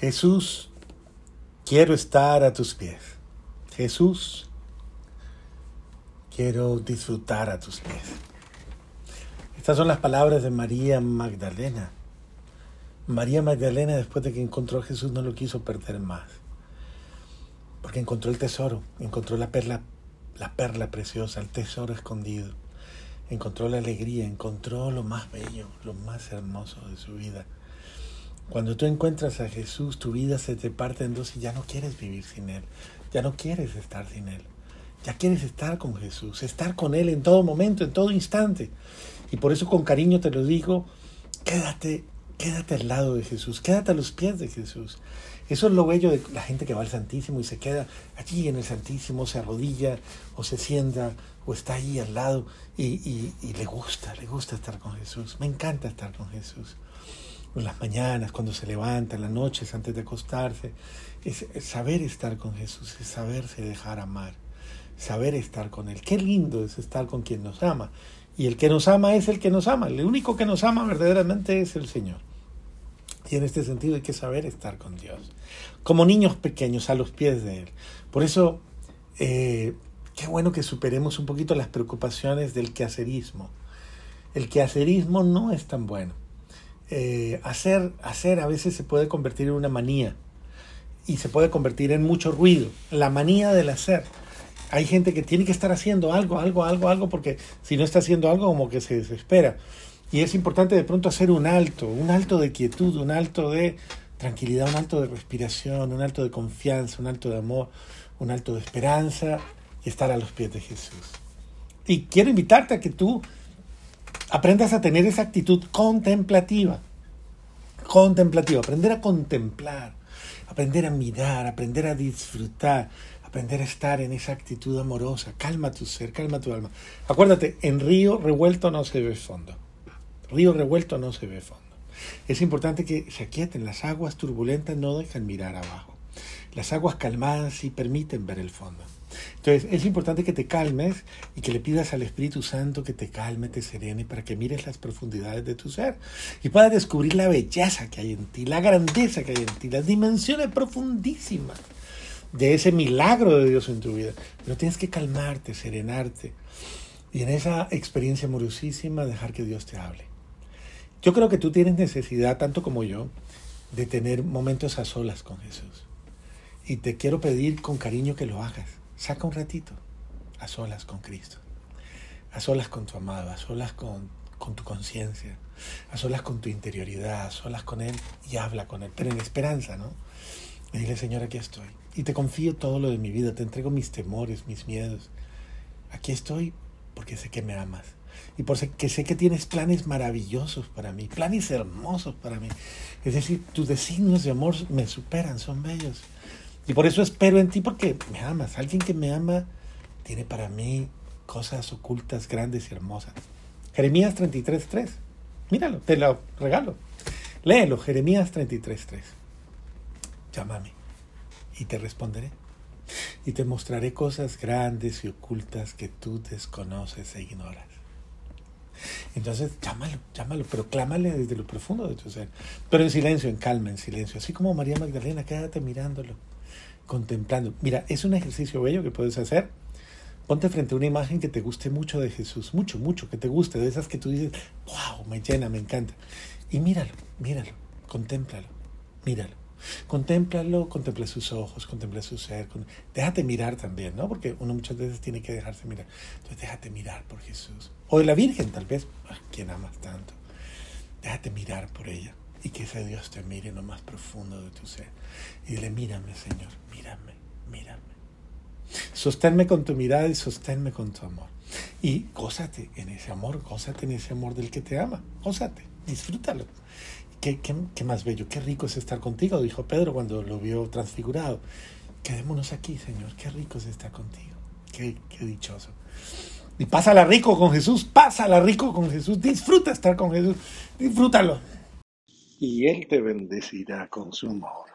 Jesús, quiero estar a tus pies. Jesús, quiero disfrutar a tus pies. Estas son las palabras de María Magdalena. María Magdalena, después de que encontró a Jesús, no lo quiso perder más. Porque encontró el tesoro, encontró la perla, la perla preciosa, el tesoro escondido. Encontró la alegría, encontró lo más bello, lo más hermoso de su vida. Cuando tú encuentras a Jesús, tu vida se te parte en dos y ya no quieres vivir sin Él, ya no quieres estar sin Él, ya quieres estar con Jesús, estar con Él en todo momento, en todo instante. Y por eso con cariño te lo digo, quédate, quédate al lado de Jesús, quédate a los pies de Jesús. Eso es lo bello de la gente que va al Santísimo y se queda allí en el Santísimo, se arrodilla o se sienta o está ahí al lado y, y le gusta, le gusta estar con Jesús. Me encanta estar con Jesús en las mañanas, cuando se levanta, en las noches, antes de acostarse. Es, saber estar con Jesús, es saberse dejar amar, saber estar con Él. Qué lindo es estar con quien nos ama. Y el que nos ama es el que nos ama. El único que nos ama verdaderamente es el Señor. Y en este sentido hay que saber estar con Dios. Como niños pequeños a los pies de Él. Por eso, eh, qué bueno que superemos un poquito las preocupaciones del quehacerismo. El quehacerismo no es tan bueno. Eh, hacer, hacer a veces se puede convertir en una manía y se puede convertir en mucho ruido. La manía del hacer. Hay gente que tiene que estar haciendo algo, algo, algo, algo, porque si no está haciendo algo como que se desespera. Y es importante de pronto hacer un alto, un alto de quietud, un alto de tranquilidad, un alto de respiración, un alto de confianza, un alto de amor, un alto de esperanza y estar a los pies de Jesús. Y quiero invitarte a que tú aprendas a tener esa actitud contemplativa. Contemplativa, aprender a contemplar, aprender a mirar, aprender a disfrutar, aprender a estar en esa actitud amorosa. Calma tu ser, calma tu alma. Acuérdate, en río revuelto no se ve fondo. Río revuelto no se ve fondo. Es importante que se aquieten. Las aguas turbulentas no dejan mirar abajo. Las aguas calmadas sí permiten ver el fondo. Entonces, es importante que te calmes y que le pidas al Espíritu Santo que te calme, te serene, para que mires las profundidades de tu ser y puedas descubrir la belleza que hay en ti, la grandeza que hay en ti, las dimensiones profundísimas de ese milagro de Dios en tu vida. Pero tienes que calmarte, serenarte y en esa experiencia amorosísima dejar que Dios te hable. Yo creo que tú tienes necesidad, tanto como yo, de tener momentos a solas con Jesús. Y te quiero pedir con cariño que lo hagas Saca un ratito a solas con Cristo, a solas con tu amado, a solas con, con tu conciencia, a solas con tu interioridad, a solas con Él y habla con Él, pero en esperanza, ¿no? Y dile, Señor, aquí estoy. Y te confío todo lo de mi vida, te entrego mis temores, mis miedos. Aquí estoy porque sé que me amas. Y porque sé que tienes planes maravillosos para mí, planes hermosos para mí. Es decir, tus designios de amor me superan, son bellos. Y por eso espero en ti porque me amas. Alguien que me ama tiene para mí cosas ocultas, grandes y hermosas. Jeremías 33.3. Míralo, te lo regalo. Léelo, Jeremías 33.3. Llámame y te responderé. Y te mostraré cosas grandes y ocultas que tú desconoces e ignoras. Entonces, llámalo, llámalo, pero clámale desde lo profundo de tu ser. Pero en silencio, en calma, en silencio. Así como María Magdalena, quédate mirándolo contemplando. Mira, es un ejercicio bello que puedes hacer. Ponte frente a una imagen que te guste mucho de Jesús, mucho, mucho, que te guste, de esas que tú dices, wow, me llena, me encanta. Y míralo, míralo, contémplalo, míralo. Contémplalo, contempla sus ojos, contempla su ser. Déjate mirar también, ¿no? Porque uno muchas veces tiene que dejarse mirar. Entonces déjate mirar por Jesús. O de la Virgen, tal vez. ¿Quién amas tanto? Déjate mirar por ella y que ese Dios te mire en lo más profundo de tu ser. Y dile, mírame, Señor, mírame. Sosténme con tu mirada y sosténme con tu amor. Y gózate en ese amor, gózate en ese amor del que te ama, gózate, disfrútalo. ¿Qué, qué, qué más bello, qué rico es estar contigo, dijo Pedro cuando lo vio transfigurado. Quedémonos aquí, Señor, qué rico es estar contigo, qué, qué dichoso. Y pásala rico con Jesús, pásala rico con Jesús, disfruta estar con Jesús, disfrútalo y Él te bendecirá con su amor.